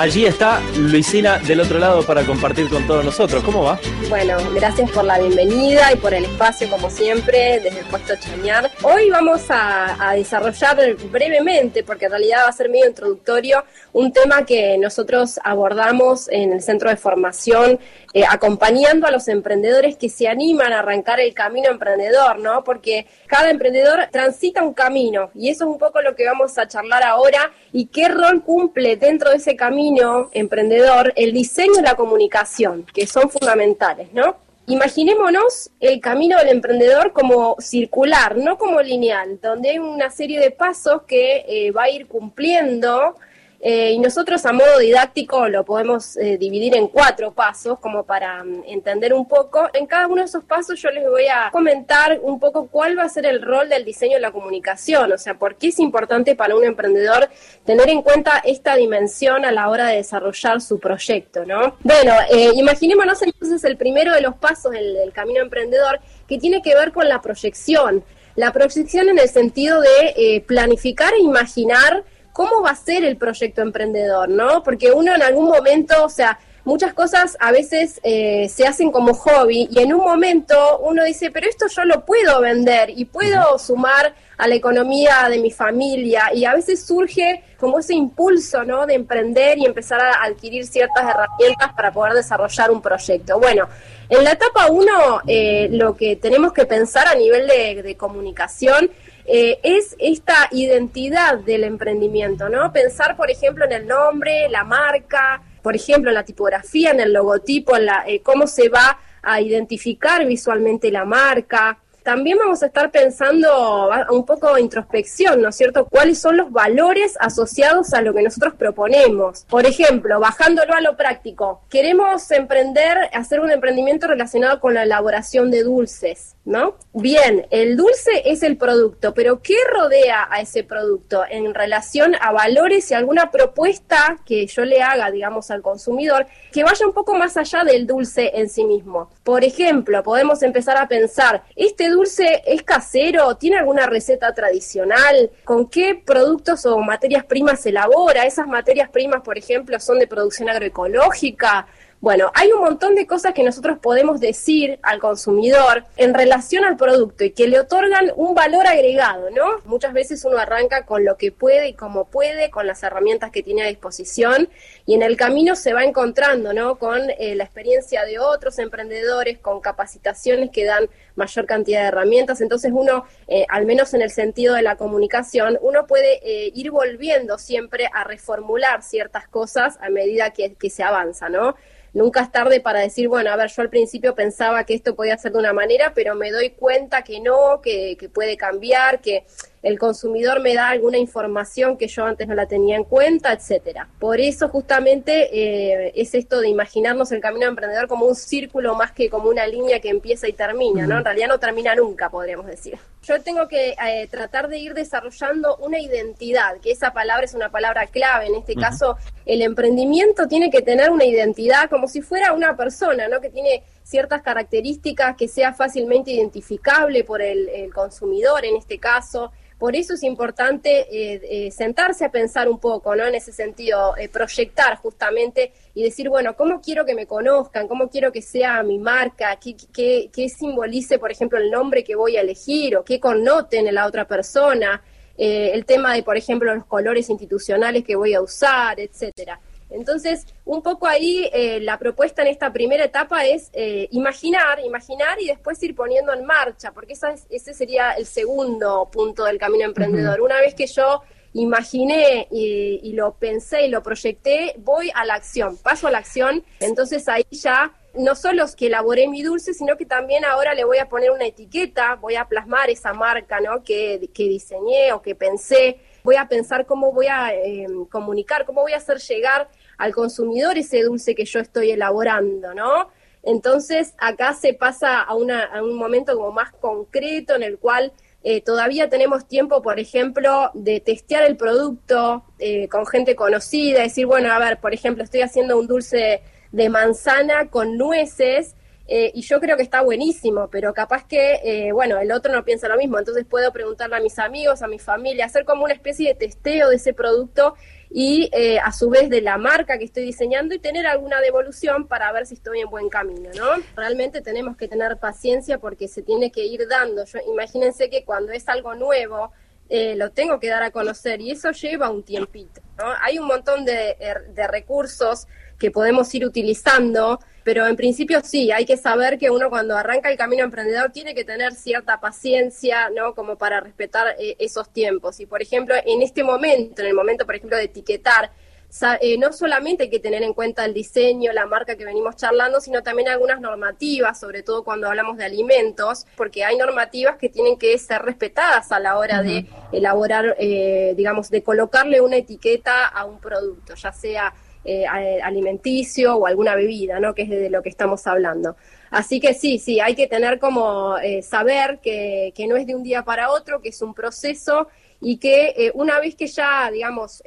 Allí está Luisina del otro lado para compartir con todos nosotros. ¿Cómo va? Bueno, gracias por la bienvenida y por el espacio, como siempre, desde el puesto Chañar. Hoy vamos a, desarrollar brevemente, porque en realidad va a ser medio introductorio, un tema que nosotros abordamos en el centro de formación, eh, acompañando a los emprendedores que se animan a arrancar el camino emprendedor, ¿no? Porque cada emprendedor transita un camino y eso es un poco lo que vamos a charlar ahora y qué rol cumple dentro de ese camino emprendedor el diseño y la comunicación, que son fundamentales, ¿no? Imaginémonos el camino del emprendedor como circular, no como lineal, donde hay una serie de pasos que eh, va a ir cumpliendo eh, y nosotros a modo didáctico lo podemos eh, dividir en cuatro pasos como para mm, entender un poco. En cada uno de esos pasos yo les voy a comentar un poco cuál va a ser el rol del diseño de la comunicación, o sea, por qué es importante para un emprendedor tener en cuenta esta dimensión a la hora de desarrollar su proyecto, ¿no? Bueno, eh, imaginémonos entonces el primero de los pasos del camino emprendedor que tiene que ver con la proyección. La proyección en el sentido de planificar e imaginar cómo va a ser el proyecto emprendedor, ¿no? Porque uno en algún momento, o sea, muchas cosas a veces eh, se hacen como hobby y en un momento uno dice, pero esto yo lo puedo vender y puedo sumar a la economía de mi familia y a veces surge como ese impulso, ¿no? De emprender y empezar a adquirir ciertas herramientas para poder desarrollar un proyecto. Bueno, en la etapa uno, eh, lo que tenemos que pensar a nivel de comunicación eh, es esta identidad del emprendimiento, ¿no? Pensar, por ejemplo, en el nombre, la marca, por ejemplo, la tipografía, en el logotipo, en la, eh, cómo se va a identificar visualmente la marca, también vamos a estar pensando un poco de introspección, ¿no es cierto? ¿Cuáles son los valores asociados a lo que nosotros proponemos? Por ejemplo, bajándolo a lo práctico, queremos emprender, hacer un emprendimiento relacionado con la elaboración de dulces, ¿no? Bien, el dulce es el producto, pero ¿qué rodea a ese producto en relación a valores y alguna propuesta que yo le haga, digamos, al consumidor, que vaya un poco más allá del dulce en sí mismo? Por ejemplo, podemos empezar a pensar, este dulce es casero? ¿Tiene alguna receta tradicional? ¿Con qué productos o materias primas se elabora? ¿Esas materias primas, por ejemplo, son de producción agroecológica? Bueno, hay un montón de cosas que nosotros podemos decir al consumidor en relación al producto y que le otorgan un valor agregado, ¿no? Muchas veces uno arranca con lo que puede y como puede, con las herramientas que tiene a disposición y en el camino se va encontrando, ¿no? Con eh, la experiencia de otros emprendedores, con capacitaciones que dan mayor cantidad de herramientas. Entonces uno, eh, al menos en el sentido de la comunicación, uno puede eh, ir volviendo siempre a reformular ciertas cosas a medida que, que se avanza, ¿no? nunca es tarde para decir, bueno, a ver, yo al principio pensaba que esto podía ser de una manera, pero me doy cuenta que no, que, que puede cambiar, que el consumidor me da alguna información que yo antes no la tenía en cuenta, etcétera. Por eso justamente eh, es esto de imaginarnos el camino emprendedor como un círculo más que como una línea que empieza y termina, ¿no? En realidad no termina nunca, podríamos decir. Yo tengo que eh, tratar de ir desarrollando una identidad, que esa palabra es una palabra clave. En este caso, el emprendimiento tiene que tener una identidad como si fuera una persona, ¿no? Que tiene ciertas características que sea fácilmente identificable por el consumidor en este caso, por eso es importante eh, eh, sentarse a pensar un poco, ¿no? En ese sentido, eh, proyectar justamente y decir, bueno, ¿cómo quiero que me conozcan? ¿Cómo quiero que sea mi marca? ¿Qué, qué, simbolice, por ejemplo, el nombre que voy a elegir o qué connoten en la otra persona? el tema de, por ejemplo, los colores institucionales que voy a usar, etcétera. Entonces, un poco ahí eh, la propuesta en esta primera etapa es eh, imaginar, imaginar y después ir poniendo en marcha, porque ese sería el segundo punto del camino emprendedor. Una vez que yo imaginé y, y, lo pensé y lo proyecté, voy a la acción, paso a la acción, entonces ahí ya no solo es que elaboré mi dulce, sino que también ahora le voy a poner una etiqueta, voy a plasmar esa marca ¿no? que, que diseñé o que pensé, voy a pensar cómo voy a eh, comunicar, cómo voy a hacer llegar al consumidor ese dulce que yo estoy elaborando, ¿no? Entonces acá se pasa a, un momento como más concreto en el cual eh, todavía tenemos tiempo, por ejemplo, de testear el producto eh, con gente conocida, decir, bueno, a ver, por ejemplo, estoy haciendo un dulce de manzana con nueces eh, y yo creo que está buenísimo, pero capaz que, eh, bueno, el otro no piensa lo mismo, entonces puedo preguntarle a mis amigos, a mi familia, hacer como una especie de testeo de ese producto y eh, a su vez de la marca que estoy diseñando y tener alguna devolución para ver si estoy en buen camino, ¿no? Realmente tenemos que tener paciencia porque se tiene que ir dando. Yo, imagínense que cuando es algo nuevo, lo tengo que dar a conocer y eso lleva un tiempito, ¿no? Hay un montón de, de recursos que podemos ir utilizando pero en principio sí, hay que saber que uno cuando arranca el camino emprendedor tiene que tener cierta paciencia, ¿no? Como para respetar eh, esos tiempos. Y por ejemplo, en este momento, en el momento, por ejemplo, de etiquetar, eh, no solamente hay que tener en cuenta el diseño, la marca que venimos charlando, sino también algunas normativas, sobre todo cuando hablamos de alimentos, porque hay normativas que tienen que ser respetadas a la hora de elaborar, eh, digamos, de colocarle una etiqueta a un producto, ya sea eh, alimenticio o alguna bebida, ¿no? Que es de lo que estamos hablando. Así que sí, sí, hay que tener como eh, saber que, que, no es de un día para otro, que es un proceso y que eh, una vez que ya, digamos,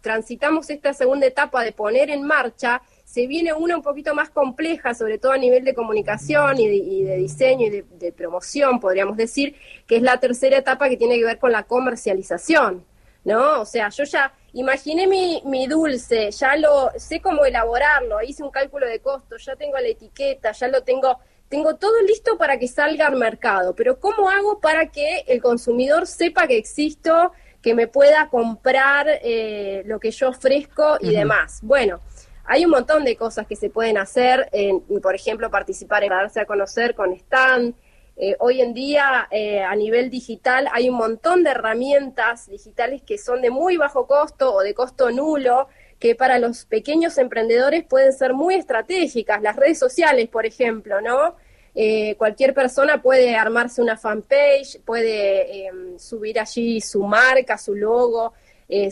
transitamos esta segunda etapa de poner en marcha, se viene una un poquito más compleja, sobre todo a nivel de comunicación y de, diseño y de, de, promoción, podríamos decir, que es la tercera etapa que tiene que ver con la comercialización, ¿no? O sea, yo ya imaginé mi, mi dulce, ya lo sé cómo elaborarlo, hice un cálculo de costo, ya tengo la etiqueta, ya lo tengo, tengo todo listo para que salga al mercado, pero ¿cómo hago para que el consumidor sepa que existo, que me pueda comprar eh, lo que yo ofrezco y demás? Bueno, hay un montón de cosas que se pueden hacer, en, por ejemplo, participar en darse a conocer con stand, eh, hoy en día, eh, a nivel digital, hay un montón de herramientas digitales que son de muy bajo costo o de costo nulo, que para los pequeños emprendedores pueden ser muy estratégicas. Las redes sociales, por ejemplo, ¿no? Eh, cualquier persona puede armarse una fanpage, puede em, subir allí su marca, su logo,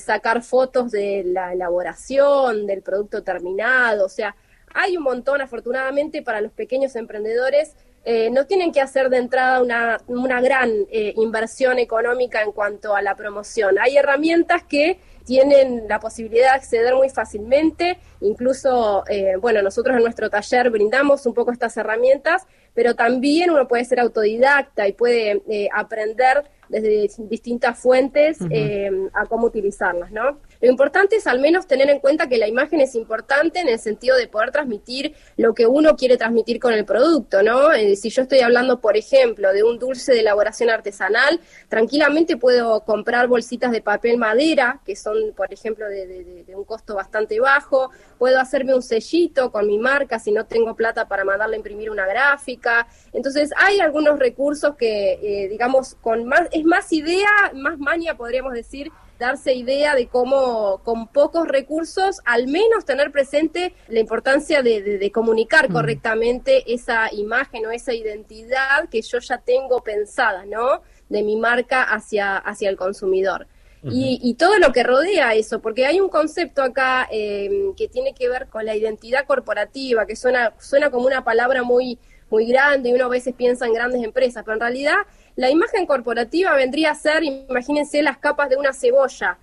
sacar fotos de la elaboración, del producto terminado. O sea, hay un montón, afortunadamente, para los pequeños emprendedores eh, no tienen que hacer de entrada una, una gran eh, inversión económica en cuanto a la promoción. Hay herramientas que tienen la posibilidad de acceder muy fácilmente, incluso, eh, bueno, nosotros en nuestro taller brindamos un poco estas herramientas, pero también uno puede ser autodidacta y puede aprender desde distintas fuentes a cómo utilizarlas, ¿no? Lo importante es al menos tener en cuenta que la imagen es importante en el sentido de poder transmitir lo que uno quiere transmitir con el producto, ¿no? Eh, si yo estoy hablando, por ejemplo, de un dulce de elaboración artesanal, tranquilamente puedo comprar bolsitas de papel madera, que son, por ejemplo, de, un costo bastante bajo, puedo hacerme un sellito con mi marca si no tengo plata para mandarle a imprimir una gráfica. Entonces, hay algunos recursos que, eh, digamos, con más, es más idea, más mania, podríamos decir, darse idea de cómo con pocos recursos al menos tener presente la importancia de, comunicar mm. correctamente esa imagen o esa identidad que yo ya tengo pensada, ¿no? De mi marca hacia, hacia el consumidor. y, todo lo que rodea eso, porque hay un concepto acá em, que tiene que ver con la identidad corporativa, que suena, suena como una palabra muy, muy grande y uno a veces piensa en grandes empresas, pero en realidad la imagen corporativa vendría a ser, imagínense, las capas de una cebolla,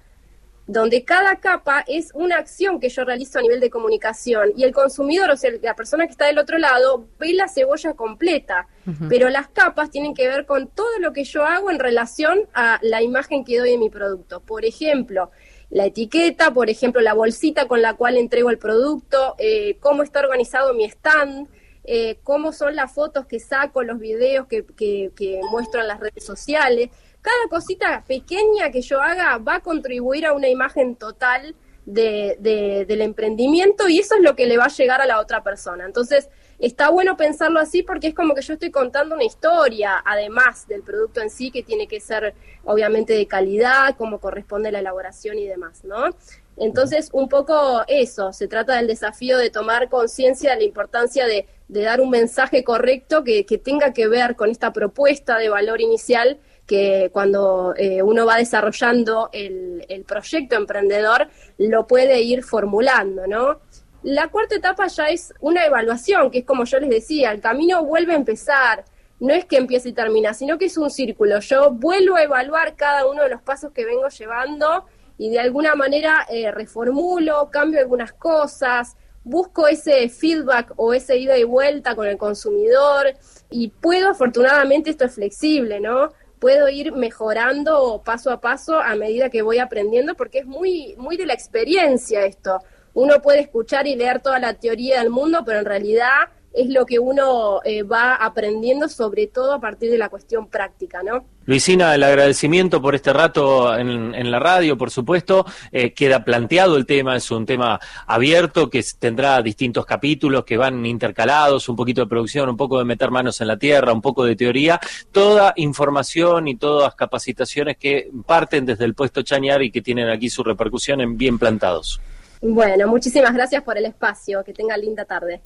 donde cada capa es una acción que yo realizo a nivel de comunicación. Y el consumidor, o sea, la persona que está del otro lado, ve la cebolla completa, pero las capas tienen que ver con todo lo que yo hago en relación a la imagen que doy de mi producto. Por ejemplo, la etiqueta, por ejemplo, la bolsita con la cual entrego el producto, eh, cómo está organizado mi stand, eh, cómo son las fotos que saco, los videos que, que, muestro en las redes sociales. Cada cosita pequeña que yo haga va a contribuir a una imagen total de, del emprendimiento y eso es lo que le va a llegar a la otra persona. Entonces, está bueno pensarlo así porque es como que yo estoy contando una historia, además del producto en sí, que tiene que ser obviamente de calidad, como corresponde la elaboración y demás, ¿no? Entonces, un poco eso, se trata del desafío de tomar conciencia de la importancia de, dar un mensaje correcto que, tenga que ver con esta propuesta de valor inicial que cuando eh, uno va desarrollando el, el, proyecto emprendedor lo puede ir formulando, ¿no? La cuarta etapa ya es una evaluación, que es como yo les decía, el camino vuelve a empezar, no es que empiece y termina, sino que es un círculo. Yo vuelvo a evaluar cada uno de los pasos que vengo llevando y de alguna manera eh, reformulo, cambio algunas cosas, busco ese feedback o ese ida y vuelta con el consumidor y puedo, afortunadamente esto es flexible, ¿no? Puedo ir mejorando paso a paso a medida que voy aprendiendo porque es muy, muy de la experiencia esto. Uno puede escuchar y leer toda la teoría del mundo, pero en realidad es lo que uno eh, va aprendiendo, sobre todo a partir de la cuestión práctica, ¿no? Luisina, el agradecimiento por este rato en, la radio, por supuesto. Eh, queda planteado el tema, es un tema abierto que tendrá distintos capítulos que van intercalados, un poquito de producción, un poco de meter manos en la tierra, un poco de teoría, toda información y todas capacitaciones que parten desde el puesto Chañar y que tienen aquí su repercusión en bien plantados. Bueno, muchísimas gracias por el espacio. Que tenga linda tarde.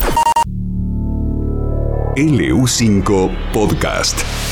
LU5 Podcast.